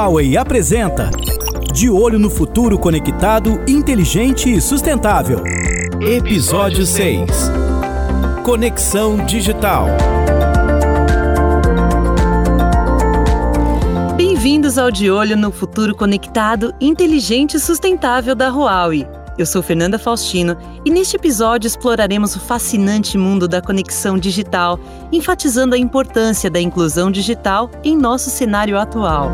Huawei apresenta De Olho no Futuro Conectado, Inteligente e Sustentável. Episódio 6 Conexão Digital. Bem-vindos ao De Olho no Futuro Conectado, Inteligente e Sustentável da Huawei. Eu sou Fernanda Faustino e neste episódio exploraremos o fascinante mundo da conexão digital, enfatizando a importância da inclusão digital em nosso cenário atual.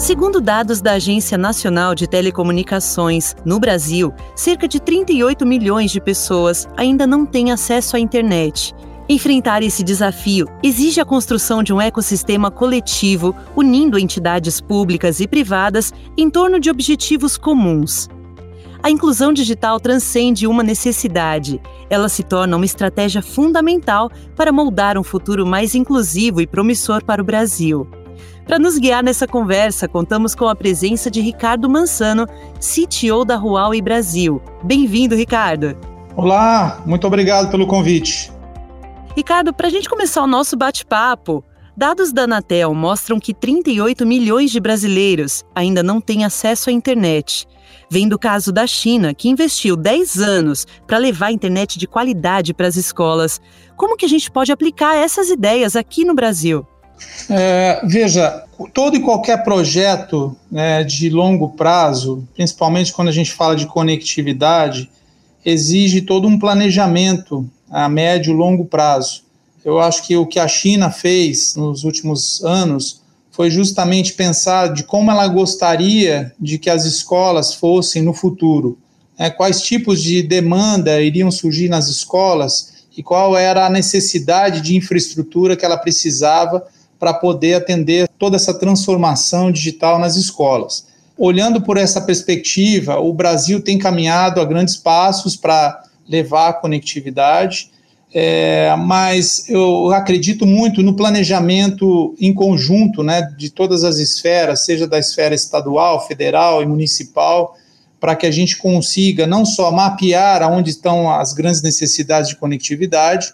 Segundo dados da Agência Nacional de Telecomunicações, no Brasil, cerca de 38 milhões de pessoas ainda não têm acesso à internet. Enfrentar esse desafio exige a construção de um ecossistema coletivo unindo entidades públicas e privadas em torno de objetivos comuns. A inclusão digital transcende uma necessidade. Ela se torna uma estratégia fundamental para moldar um futuro mais inclusivo e promissor para o Brasil. Para nos guiar nessa conversa, contamos com a presença de Ricardo Mansano, CTO da Huawei Brasil. Bem-vindo, Ricardo. Olá, muito obrigado pelo convite. Ricardo, para a gente começar o nosso bate-papo, dados da Anatel mostram que 38 milhões de brasileiros ainda não têm acesso à internet. Vem do caso da China, que investiu 10 anos para levar a internet de qualidade para as escolas. Como que a gente pode aplicar essas ideias aqui no Brasil? É, veja, todo e qualquer projeto né, de longo prazo, principalmente quando a gente fala de conectividade, exige todo um planejamento a médio e longo prazo. Eu acho que o que a China fez nos últimos anos foi justamente pensar de como ela gostaria de que as escolas fossem no futuro, né, quais tipos de demanda iriam surgir nas escolas e qual era a necessidade de infraestrutura que ela precisava para poder atender toda essa transformação digital nas escolas. Olhando por essa perspectiva, o Brasil tem caminhado a grandes passos para levar a conectividade é, mas eu acredito muito no planejamento em conjunto né, de todas as esferas, seja da esfera estadual, federal e municipal, para que a gente consiga não só mapear aonde estão as grandes necessidades de conectividade,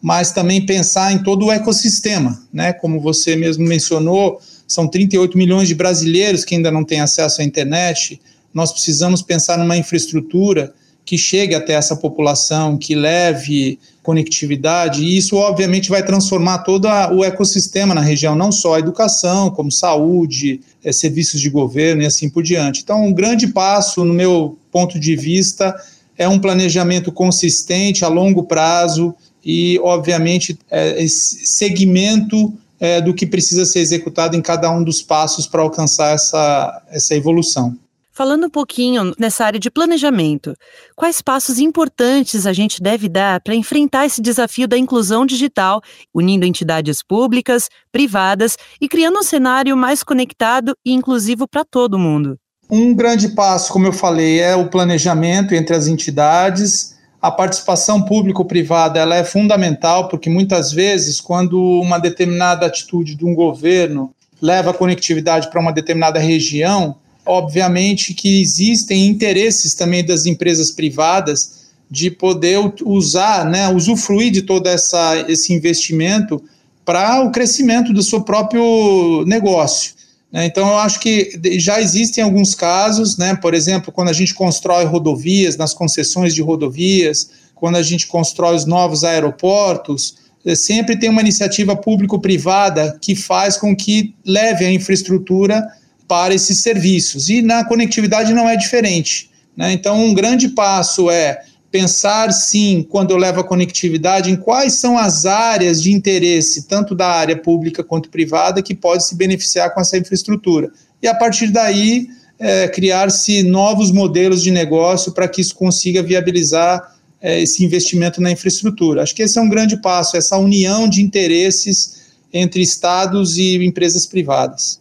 mas também pensar em todo o ecossistema. Né? Como você mesmo mencionou, são 38 milhões de brasileiros que ainda não têm acesso à internet. Nós precisamos pensar numa infraestrutura que chegue até essa população, que leve conectividade, e isso obviamente vai transformar todo o ecossistema na região, não só a educação, como saúde, é, serviços de governo e assim por diante. Então, um grande passo, no meu ponto de vista, é um planejamento consistente a longo prazo e, obviamente, é, esse segmento é, do que precisa ser executado em cada um dos passos para alcançar essa, essa evolução. Falando um pouquinho nessa área de planejamento, quais passos importantes a gente deve dar para enfrentar esse desafio da inclusão digital, unindo entidades públicas, privadas e criando um cenário mais conectado e inclusivo para todo mundo? Um grande passo, como eu falei, é o planejamento entre as entidades. A participação público-privada ela é fundamental, porque muitas vezes, quando uma determinada atitude de um governo leva a conectividade para uma determinada região, obviamente que existem interesses também das empresas privadas de poder usar, né, usufruir de todo essa, esse investimento para o crescimento do seu próprio negócio. Né? Então, eu acho que já existem alguns casos, né, por exemplo, quando a gente constrói rodovias, nas concessões de rodovias, quando a gente constrói os novos aeroportos, eh, sempre tem uma iniciativa público-privada que faz com que leve a infraestrutura para esses serviços. E na conectividade não é diferente. Né? Então, um grande passo é pensar, sim, quando eu levo a conectividade, em quais são as áreas de interesse, tanto da área pública quanto privada, que pode se beneficiar com essa infraestrutura. E a partir daí, é, criar-se novos modelos de negócio para que isso consiga viabilizar é, esse investimento na infraestrutura. Acho que esse é um grande passo, essa união de interesses entre estados e empresas privadas.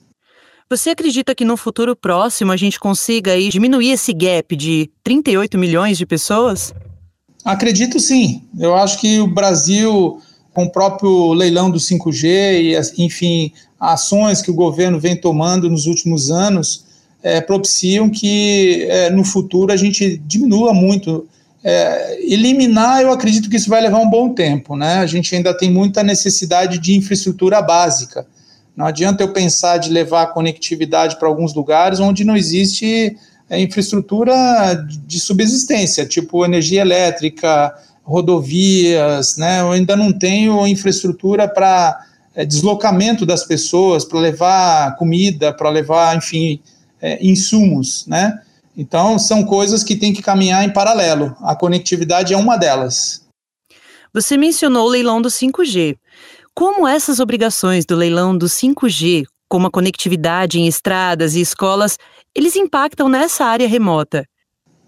Você acredita que no futuro próximo a gente consiga aí diminuir esse gap de 38 milhões de pessoas? Acredito sim. Eu acho que o Brasil, com o próprio leilão do 5G e, enfim, ações que o governo vem tomando nos últimos anos, é, propiciam que é, no futuro a gente diminua muito. É, eliminar, eu acredito que isso vai levar um bom tempo. Né? A gente ainda tem muita necessidade de infraestrutura básica Não adianta eu pensar de levar conectividade para alguns lugares onde não existe é, infraestrutura de subsistência, tipo energia elétrica, rodovias, né? Eu ainda não tenho infraestrutura para é, deslocamento das pessoas, para levar comida, para levar, enfim, é, insumos, né? Então, são coisas que têm que caminhar em paralelo. A conectividade é uma delas. Você mencionou o leilão do 5G. Como essas obrigações do leilão do 5G, como a conectividade em estradas e escolas, eles impactam nessa área remota?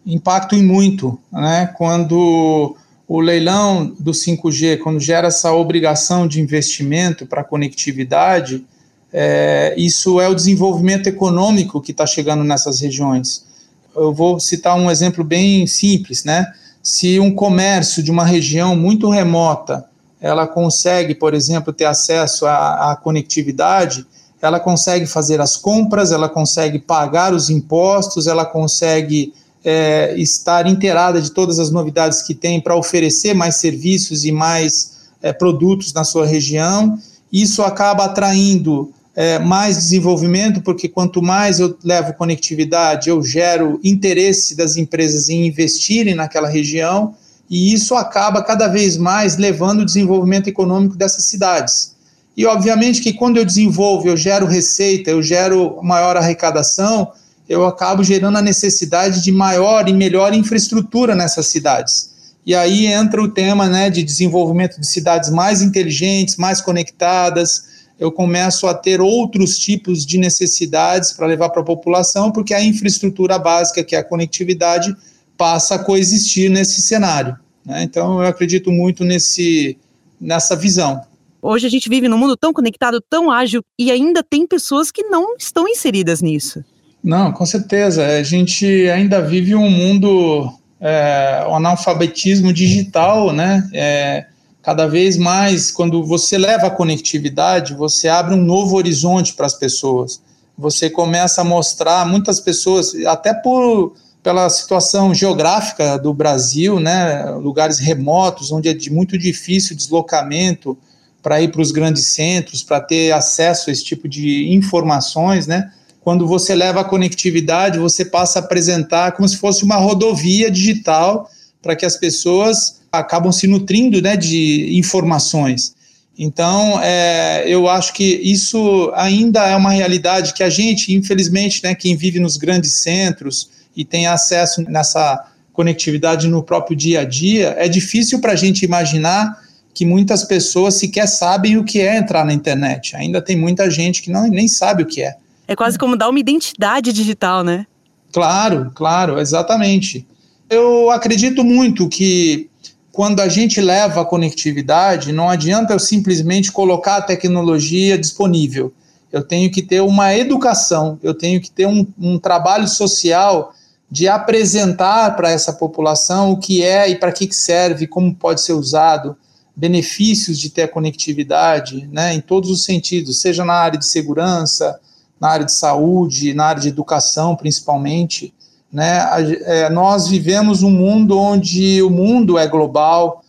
Impactam muito, né? Quando o leilão do 5G, quando gera essa obrigação de investimento para conectividade, é, isso é o desenvolvimento econômico que está chegando nessas regiões. Eu vou citar um exemplo bem simples, né? Se um comércio de uma região muito remota ela consegue, por exemplo, ter acesso à, à, conectividade, ela consegue fazer as compras, ela consegue pagar os impostos, ela consegue é, estar inteirada de todas as novidades que tem para oferecer mais serviços e mais é, produtos na sua região. Isso acaba atraindo é, mais desenvolvimento, porque quanto mais eu levo conectividade, eu gero interesse das empresas em investirem naquela região e isso acaba cada vez mais levando o desenvolvimento econômico dessas cidades. E obviamente que quando eu desenvolvo, eu gero receita, eu gero maior arrecadação, eu acabo gerando a necessidade de maior e melhor infraestrutura nessas cidades. E aí entra o tema né, de desenvolvimento de cidades mais inteligentes, mais conectadas. Eu começo a ter outros tipos de necessidades para levar para a população, porque a infraestrutura básica, que é a conectividade, passa a coexistir nesse cenário. Né? Então, eu acredito muito nesse, nessa visão. Hoje a gente vive num mundo tão conectado, tão ágil, e ainda tem pessoas que não estão inseridas nisso. Não, com certeza. A gente ainda vive um mundo, é, um analfabetismo digital, né? É, cada vez mais, quando você leva a conectividade, você abre um novo horizonte para as pessoas. Você começa a mostrar muitas pessoas, até por pela situação geográfica do Brasil, né, lugares remotos, onde é de muito difícil deslocamento para ir para os grandes centros, para ter acesso a esse tipo de informações, né? Quando você leva a conectividade, você passa a apresentar como se fosse uma rodovia digital para que as pessoas acabam se nutrindo né, de informações. Então, é, eu acho que isso ainda é uma realidade que a gente, infelizmente, né, quem vive nos grandes centros, e tem acesso nessa conectividade no próprio dia a dia, é difícil para a gente imaginar que muitas pessoas sequer sabem o que é entrar na internet. Ainda tem muita gente que não, nem sabe o que é. É quase como dar uma identidade digital, né? Claro, claro, exatamente. Eu acredito muito que quando a gente leva a conectividade, não adianta eu simplesmente colocar a tecnologia disponível. Eu tenho que ter uma educação, eu tenho que ter um, um trabalho social de apresentar para essa população o que é e para que serve, como pode ser usado, benefícios de ter a conectividade, né, em todos os sentidos, seja na área de segurança, na área de saúde, na área de educação, principalmente. Né, é, nós vivemos um mundo onde o mundo é global.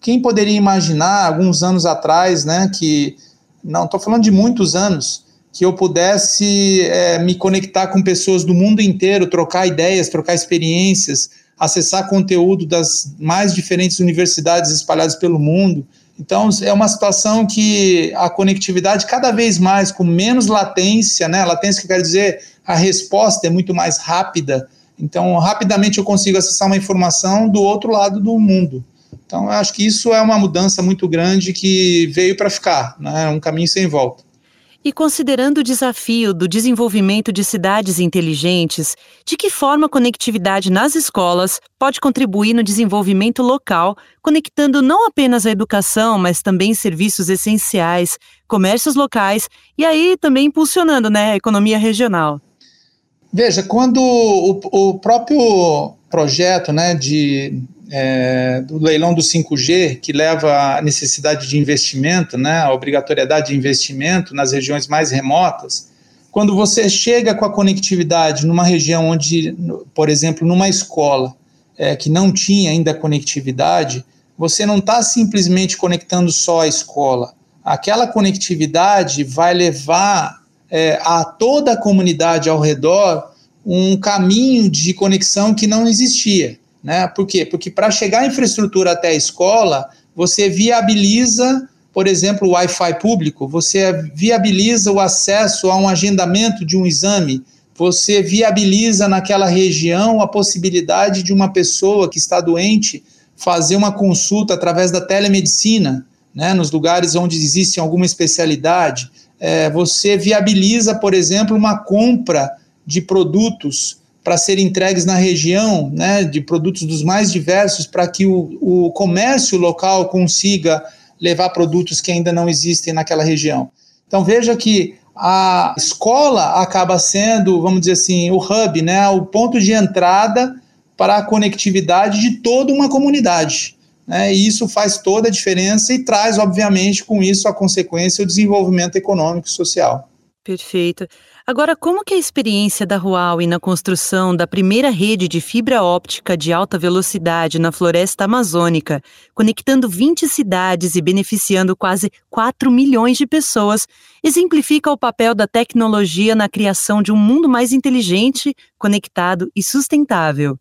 Quem poderia imaginar, alguns anos atrás, né, que, não estou falando de muitos anos, que eu pudesse é, me conectar com pessoas do mundo inteiro, trocar ideias, trocar experiências, acessar conteúdo das mais diferentes universidades espalhadas pelo mundo. Então, é uma situação que a conectividade, cada vez mais, com menos latência, né? Latência que quer dizer a resposta é muito mais rápida. Então, rapidamente eu consigo acessar uma informação do outro lado do mundo. Então, eu acho que isso é uma mudança muito grande que veio para ficar, né? um caminho sem volta. E considerando o desafio do desenvolvimento de cidades inteligentes, de que forma a conectividade nas escolas pode contribuir no desenvolvimento local, conectando não apenas a educação, mas também serviços essenciais, comércios locais e aí também impulsionando né, a economia regional? Veja, quando o, o próprio projeto né, de é, do leilão do 5G, que leva a necessidade de investimento, né, a obrigatoriedade de investimento nas regiões mais remotas, quando você chega com a conectividade numa região onde, por exemplo, numa escola é, que não tinha ainda conectividade, você não está simplesmente conectando só a escola. aquela conectividade vai levar é, a toda a comunidade ao redor um caminho de conexão que não existia. Né? Por quê? Porque para chegar a infraestrutura até a escola, você viabiliza, por exemplo, o Wi-Fi público, você viabiliza o acesso a um agendamento de um exame, você viabiliza naquela região a possibilidade de uma pessoa que está doente fazer uma consulta através da telemedicina, né, nos lugares onde existe alguma especialidade. É, você viabiliza, por exemplo, uma compra de produtos para serem entregues na região, né, de produtos dos mais diversos, para que o, o comércio local consiga levar produtos que ainda não existem naquela região. Então veja que a escola acaba sendo, vamos dizer assim, o hub, né, o ponto de entrada para a conectividade de toda uma comunidade. Né, e isso faz toda a diferença e traz, obviamente, com isso a consequência o desenvolvimento econômico e social. Perfeito. Agora, como que a experiência da Huawei na construção da primeira rede de fibra óptica de alta velocidade na floresta amazônica, conectando 20 cidades e beneficiando quase 4 milhões de pessoas, exemplifica o papel da tecnologia na criação de um mundo mais inteligente, conectado e sustentável?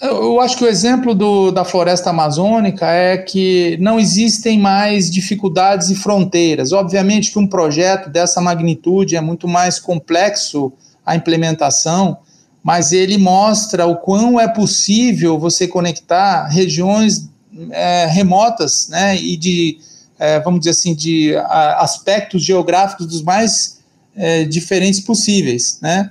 Eu acho que o exemplo do, da floresta amazônica é que não existem mais dificuldades e fronteiras. Obviamente que um projeto dessa magnitude é muito mais complexo a implementação, mas ele mostra o quão é possível você conectar regiões é, remotas né, e de, é, vamos dizer assim, de a, aspectos geográficos dos mais é, diferentes possíveis. Né?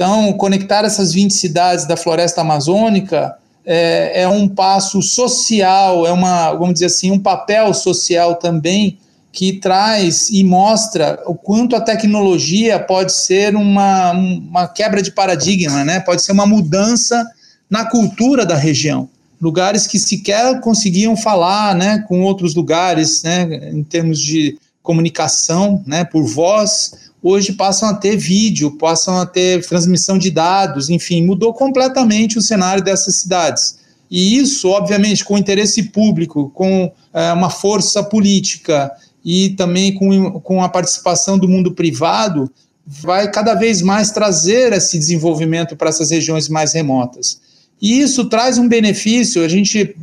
Então, conectar essas 20 cidades da floresta amazônica é, é, um passo social, é uma, vamos dizer assim, um papel social também que traz e mostra o quanto a tecnologia pode ser uma, uma quebra de paradigma, né? pode ser uma mudança na cultura da região. Lugares que sequer conseguiam falar né, com outros lugares, né, em termos de comunicação né, por voz, hoje passam a ter vídeo, passam a ter transmissão de dados, enfim, mudou completamente o cenário dessas cidades. E isso, obviamente, com interesse público, com é, uma força política e também com, com a participação do mundo privado, vai cada vez mais trazer esse desenvolvimento para essas regiões mais remotas. E isso traz um benefício, a gente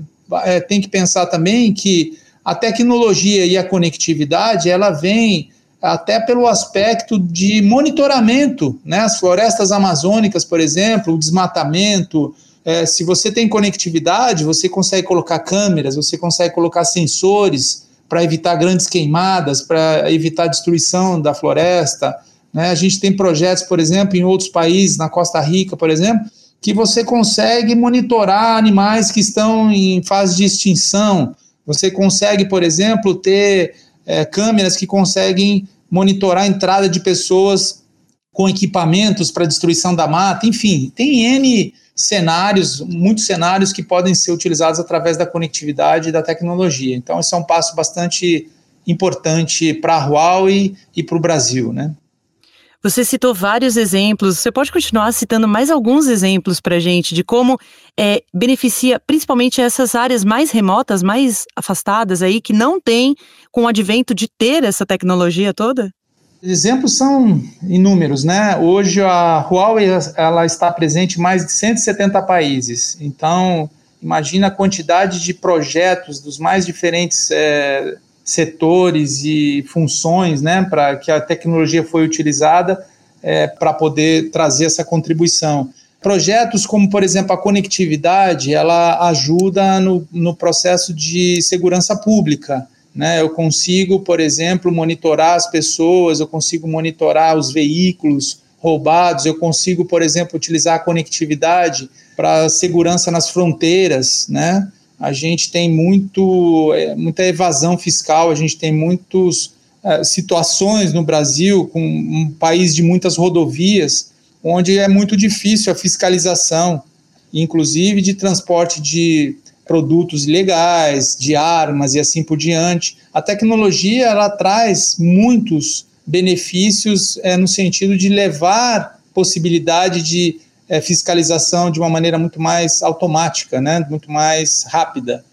é, tem que pensar também que a tecnologia e a conectividade, ela vem até pelo aspecto de monitoramento, né? As florestas amazônicas, por exemplo, o desmatamento. É, se você tem conectividade, você consegue colocar câmeras, você consegue colocar sensores para evitar grandes queimadas, para evitar a destruição da floresta. Né? A gente tem projetos, por exemplo, em outros países, na Costa Rica, por exemplo, que você consegue monitorar animais que estão em fase de extinção. Você consegue, por exemplo, ter é, câmeras que conseguem monitorar a entrada de pessoas com equipamentos para destruição da mata, enfim, tem N cenários, muitos cenários que podem ser utilizados através da conectividade e da tecnologia. Então, esse é um passo bastante importante para a Huawei e para o Brasil, né? Você citou vários exemplos. Você pode continuar citando mais alguns exemplos para gente de como é, beneficia principalmente essas áreas mais remotas, mais afastadas aí, que não têm com o advento de ter essa tecnologia toda? Exemplos são inúmeros, né? Hoje a Huawei ela está presente em mais de 170 países. Então, imagina a quantidade de projetos dos mais diferentes é, setores e funções, né, para que a tecnologia foi utilizada é, para poder trazer essa contribuição. Projetos como, por exemplo, a conectividade, ela ajuda no, no processo de segurança pública. Né? Eu consigo, por exemplo, monitorar as pessoas, eu consigo monitorar os veículos roubados, eu consigo, por exemplo, utilizar a conectividade para segurança nas fronteiras, né? A gente tem muito, é, muita evasão fiscal, a gente tem muitas é, situações no Brasil, com um país de muitas rodovias, onde é muito difícil a fiscalização, inclusive de transporte de produtos ilegais, de armas e assim por diante. A tecnologia ela traz muitos benefícios é, no sentido de levar possibilidade de é, fiscalização de uma maneira muito mais automática, né, muito mais rápida.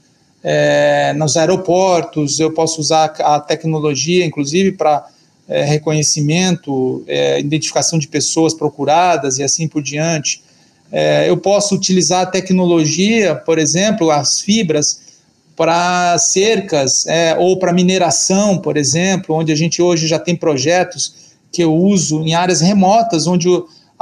é, nos aeroportos, eu posso usar a tecnologia, inclusive, para é, reconhecimento, é, identificação de pessoas procuradas e assim por diante. É, eu posso utilizar a tecnologia, por exemplo, as fibras, para cercas é, ou para mineração, por exemplo, onde a gente hoje já tem projetos que eu uso em áreas remotas, onde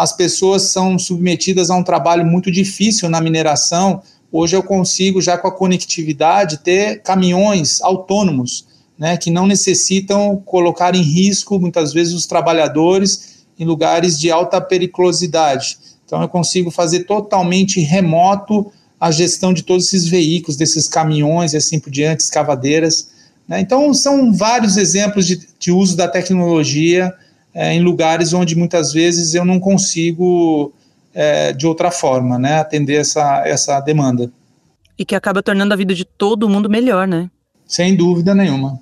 as pessoas são submetidas a um trabalho muito difícil na mineração. Hoje eu consigo, já com a conectividade, ter caminhões autônomos, né, que não necessitam colocar em risco, muitas vezes, os trabalhadores em lugares de alta periculosidade. Então eu consigo fazer totalmente remoto a gestão de todos esses veículos, desses caminhões e assim por diante, escavadeiras. Né? Então, são vários exemplos de, de uso da tecnologia é, em lugares onde muitas vezes eu não consigo, é, de outra forma, né, atender essa, essa demanda. E que acaba tornando a vida de todo mundo melhor, né? Sem dúvida nenhuma.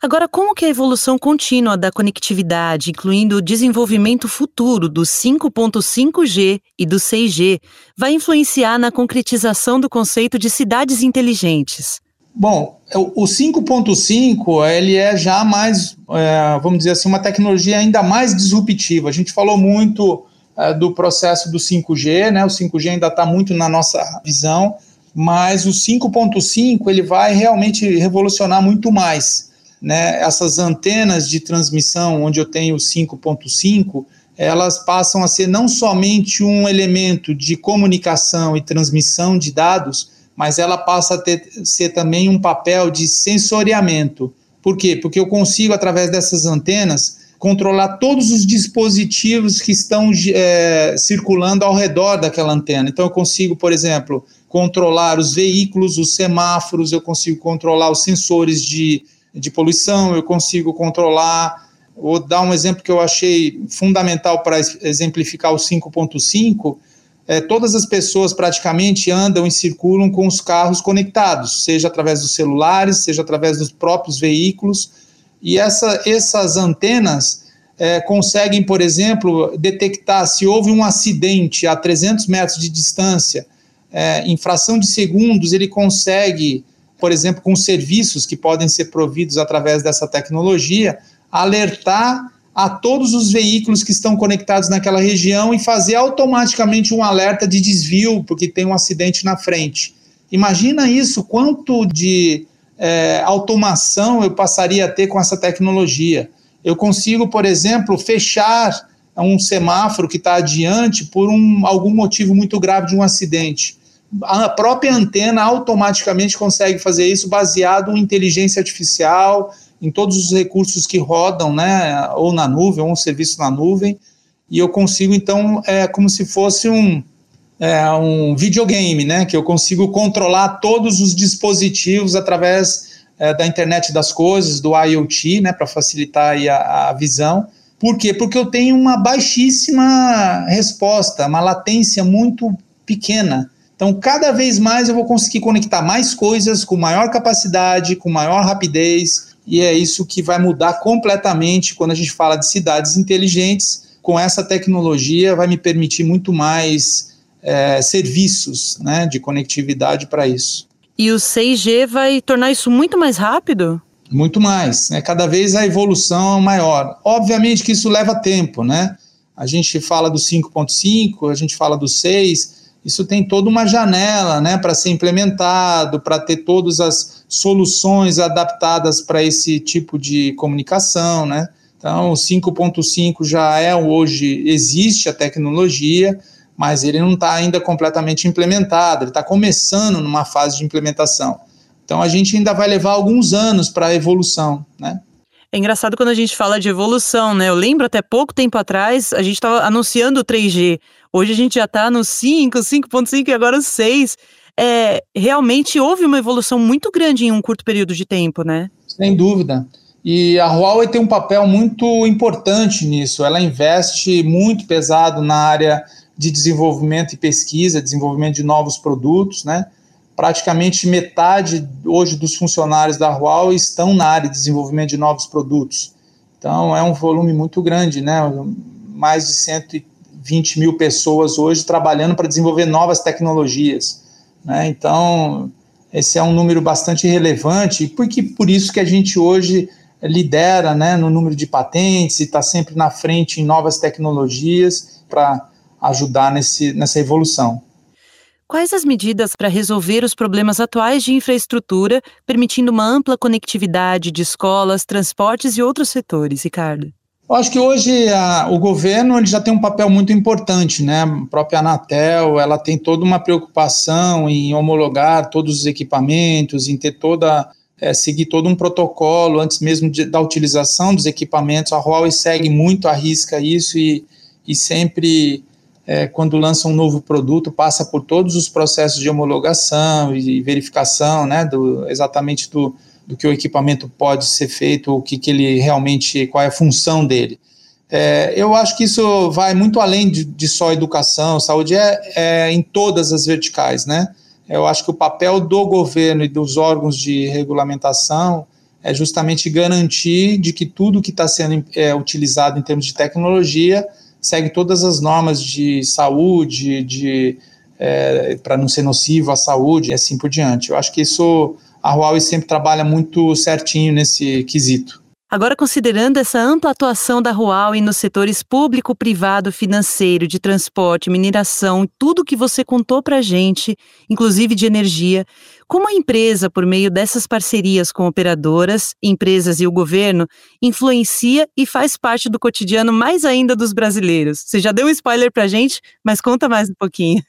Agora, como que a evolução contínua da conectividade, incluindo o desenvolvimento futuro do 5.5G e do 6G, vai influenciar na concretização do conceito de cidades inteligentes? Bom, o 5.5 ele é já mais, é, vamos dizer assim, uma tecnologia ainda mais disruptiva. A gente falou muito é, do processo do 5G, né? O 5G ainda está muito na nossa visão, mas o 5.5 ele vai realmente revolucionar muito mais né, essas antenas de transmissão, onde eu tenho 5.5, elas passam a ser não somente um elemento de comunicação e transmissão de dados, mas ela passa a ter, ser também um papel de sensoriamento. Por quê? Porque eu consigo, através dessas antenas, controlar todos os dispositivos que estão é, circulando ao redor daquela antena. Então, eu consigo, por exemplo, controlar os veículos, os semáforos, eu consigo controlar os sensores de de poluição, eu consigo controlar. Vou dar um exemplo que eu achei fundamental para exemplificar o 5.5. É, todas as pessoas praticamente andam e circulam com os carros conectados, seja através dos celulares, seja através dos próprios veículos. E essa, essas antenas é, conseguem, por exemplo, detectar se houve um acidente a 300 metros de distância. É, em fração de segundos, ele consegue por exemplo, com serviços que podem ser providos através dessa tecnologia, alertar a todos os veículos que estão conectados naquela região e fazer automaticamente um alerta de desvio, porque tem um acidente na frente. Imagina isso, quanto de é, automação eu passaria a ter com essa tecnologia. Eu consigo, por exemplo, fechar um semáforo que está adiante por um, algum motivo muito grave de um acidente a própria antena automaticamente consegue fazer isso baseado em inteligência artificial, em todos os recursos que rodam, né, ou na nuvem, ou um serviço na nuvem, e eu consigo, então, é como se fosse um, é, um videogame, né, que eu consigo controlar todos os dispositivos através é, da internet das coisas, do IoT, né, para facilitar a, a visão. Por quê? Porque eu tenho uma baixíssima resposta, uma latência muito pequena. Então, cada vez mais eu vou conseguir conectar mais coisas com maior capacidade, com maior rapidez, e é isso que vai mudar completamente quando a gente fala de cidades inteligentes. Com essa tecnologia, vai me permitir muito mais é, serviços né, de conectividade para isso. E o 6G vai tornar isso muito mais rápido? Muito mais. Né? Cada vez a evolução é maior. Obviamente que isso leva tempo, né? A gente fala do 5.5, a gente fala do 6, isso tem toda uma janela né, para ser implementado, para ter todas as soluções adaptadas para esse tipo de comunicação. Né? Então, o 5.5 já é hoje, existe a tecnologia, mas ele não está ainda completamente implementado, ele está começando numa fase de implementação. Então, a gente ainda vai levar alguns anos para a evolução. Né? É engraçado quando a gente fala de evolução, né? Eu lembro até pouco tempo atrás, a gente estava anunciando o 3G. Hoje a gente já está no 5, 5.5 e agora o 6. É, realmente houve uma evolução muito grande em um curto período de tempo, né? Sem dúvida. E a Huawei tem um papel muito importante nisso. Ela investe muito pesado na área de desenvolvimento e pesquisa, desenvolvimento de novos produtos, né? Praticamente metade hoje dos funcionários da Huawei estão na área de desenvolvimento de novos produtos. Então, é um volume muito grande, né? Mais de 120 mil pessoas hoje trabalhando para desenvolver novas tecnologias. Né? Então, esse é um número bastante relevante, porque por isso que a gente hoje lidera né, no número de patentes e está sempre na frente em novas tecnologias para ajudar nesse, nessa evolução. Quais as medidas para resolver os problemas atuais de infraestrutura, permitindo uma ampla conectividade de escolas, transportes e outros setores, Ricardo? Eu acho que hoje a, o governo ele já tem um papel muito importante, né? A própria Anatel, ela tem toda uma preocupação em homologar todos os equipamentos, em ter toda é, seguir todo um protocolo antes mesmo de, da utilização dos equipamentos. A Huawei segue muito à risca isso e, e sempre é, quando lança um novo produto passa por todos os processos de homologação e verificação, né? Do, exatamente do do que o equipamento pode ser feito, o que, que ele realmente, qual é a função dele. É, eu acho que isso vai muito além de, de só educação, saúde é, é, em todas as verticais, né? Eu acho que o papel do governo e dos órgãos de regulamentação é justamente garantir de que tudo que está sendo é, utilizado em termos de tecnologia segue todas as normas de saúde, de é, para não ser nocivo à saúde e assim por diante. Eu acho que isso a Huawei sempre trabalha muito certinho nesse quesito. Agora, considerando essa ampla atuação da Huawei nos setores público, privado, financeiro, de transporte, mineração, tudo que você contou para a gente, inclusive de energia, como a empresa, por meio dessas parcerias com operadoras, empresas e o governo, influencia e faz parte do cotidiano mais ainda dos brasileiros? Você já deu um spoiler para a gente, mas conta mais um pouquinho.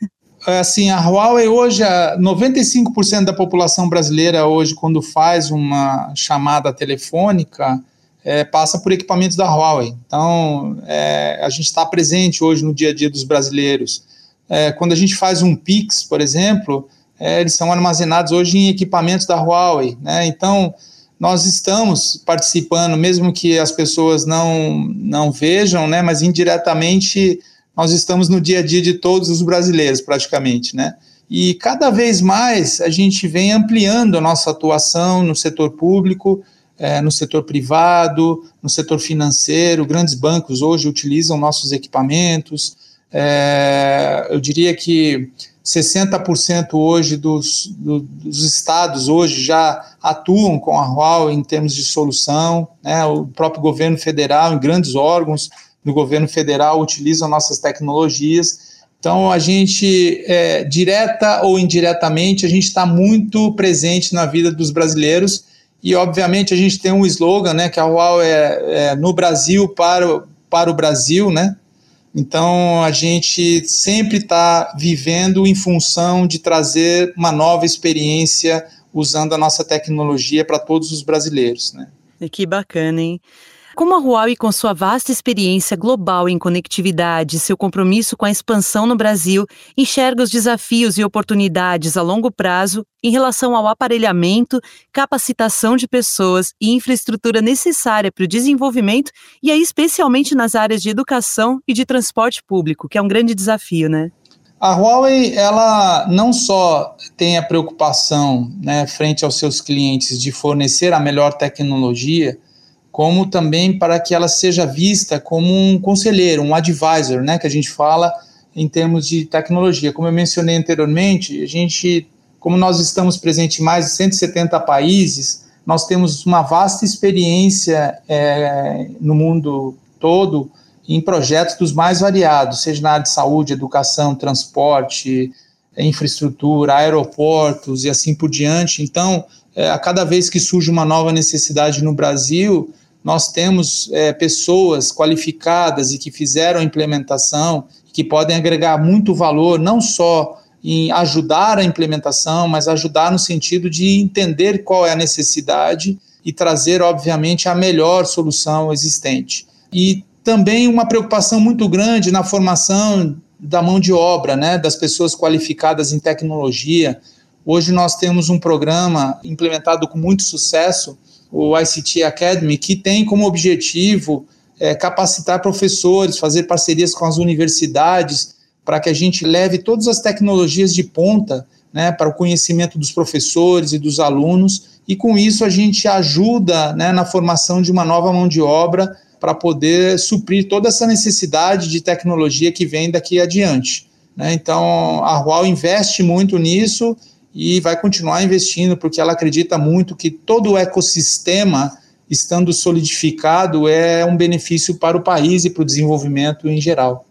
É, assim, a Huawei hoje, 95% da população brasileira hoje, quando faz uma chamada telefônica, é, passa por equipamentos da Huawei. Então, é, a gente está presente hoje no dia a dia dos brasileiros. É, quando a gente faz um Pix, por exemplo, é, eles são armazenados hoje em equipamentos da Huawei. Né? Então, nós estamos participando, mesmo que as pessoas não, não vejam, né, mas indiretamente nós estamos no dia a dia de todos os brasileiros, praticamente, né? E cada vez mais a gente vem ampliando a nossa atuação no setor público, é, no setor privado, no setor financeiro. Grandes bancos hoje utilizam nossos equipamentos. É, eu diria que 60% hoje dos, do, dos estados hoje já atuam com a Huawei em termos de solução, né? o próprio governo federal em grandes órgãos do governo federal utilizam nossas tecnologias. Então, a gente, é, direta ou indiretamente, a gente está muito presente na vida dos brasileiros e, obviamente, a gente tem um slogan, né, que a Huawei é, é no Brasil para, para o Brasil, né? Então, a gente sempre está vivendo em função de trazer uma nova experiência usando a nossa tecnologia para todos os brasileiros, né? Que bacana, hein? Como a Huawei, com sua vasta experiência global em conectividade e seu compromisso com a expansão no Brasil, enxerga os desafios e oportunidades a longo prazo em relação ao aparelhamento, capacitação de pessoas e infraestrutura necessária para o desenvolvimento e aí especialmente nas áreas de educação e de transporte público, que é um grande desafio, né? A Huawei, ela não só tem a preocupação, né, frente aos seus clientes de fornecer a melhor tecnologia, como também para que ela seja vista como um conselheiro, um advisor, né, que a gente fala em termos de tecnologia. Como eu mencionei anteriormente, a gente, como nós estamos presentes em mais de 170 países, nós temos uma vasta experiência é, no mundo todo em projetos dos mais variados, seja na área de saúde, educação, transporte, infraestrutura, aeroportos e assim por diante. Então, é, a cada vez que surge uma nova necessidade no Brasil, nós temos é, pessoas qualificadas e que fizeram a implementação, que podem agregar muito valor, não só em ajudar a implementação, mas ajudar no sentido de entender qual é a necessidade e trazer, obviamente, a melhor solução existente. E também uma preocupação muito grande na formação da mão de obra, né, das pessoas qualificadas em tecnologia. Hoje nós temos um programa implementado com muito sucesso o ICT Academy, que tem como objetivo é, capacitar professores, fazer parcerias com as universidades, para que a gente leve todas as tecnologias de ponta né, para o conhecimento dos professores e dos alunos, e com isso a gente ajuda né, na formação de uma nova mão de obra para poder suprir toda essa necessidade de tecnologia que vem daqui adiante. Né? Então, a Huawei investe muito nisso e vai continuar investindo porque ela acredita muito que todo o ecossistema estando solidificado é um benefício para o país e para o desenvolvimento em geral.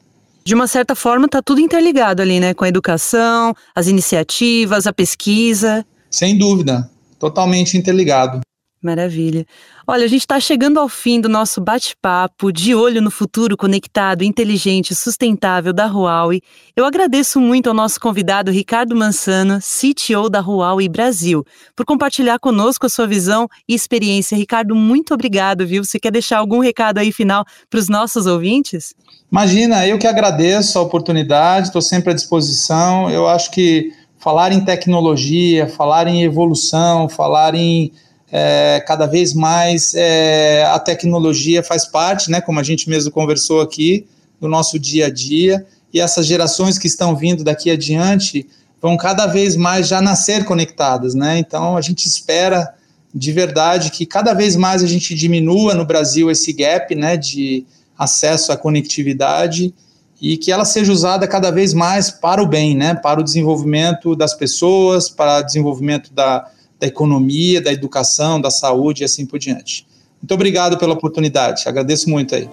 De uma certa forma, está tudo interligado ali, né? Com a educação, as iniciativas, a pesquisa. Sem dúvida, totalmente interligado. Maravilha. Olha, a gente está chegando ao fim do nosso bate-papo de olho no futuro conectado, inteligente sustentável da Huawei. Eu agradeço muito ao nosso convidado Ricardo Mansano, CTO da Huawei Brasil, por compartilhar conosco a sua visão e experiência. Ricardo, muito obrigado, viu? Você quer deixar algum recado aí final para os nossos ouvintes? Imagina, eu que agradeço a oportunidade, estou sempre à disposição. Eu acho que falar em tecnologia, falar em evolução, falar em é, cada vez mais é, a tecnologia faz parte, né, como a gente mesmo conversou aqui, do nosso dia a dia, e essas gerações que estão vindo daqui adiante vão cada vez mais já nascer conectadas, né? Então a gente espera de verdade que cada vez mais a gente diminua no Brasil esse gap, né, de acesso à conectividade e que ela seja usada cada vez mais para o bem, né, para o desenvolvimento das pessoas, para o desenvolvimento da, da economia, da educação, da saúde e assim por diante. Muito obrigado pela oportunidade, agradeço muito aí.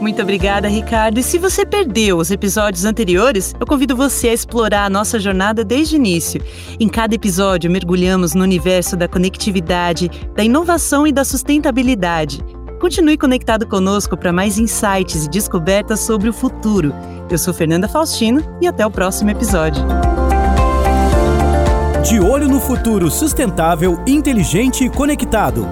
Muito obrigada, Ricardo. E se você perdeu os episódios anteriores, eu convido você a explorar a nossa jornada desde o início. Em cada episódio, mergulhamos no universo da conectividade, da inovação e da sustentabilidade. Continue conectado conosco para mais insights e descobertas sobre o futuro. Eu sou Fernanda Faustino e até o próximo episódio. De olho no futuro sustentável, inteligente e conectado.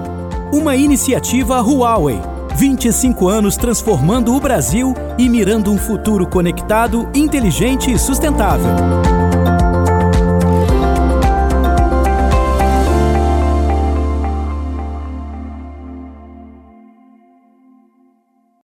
Uma iniciativa Huawei. 25 anos transformando o Brasil e mirando um futuro conectado, inteligente e sustentável.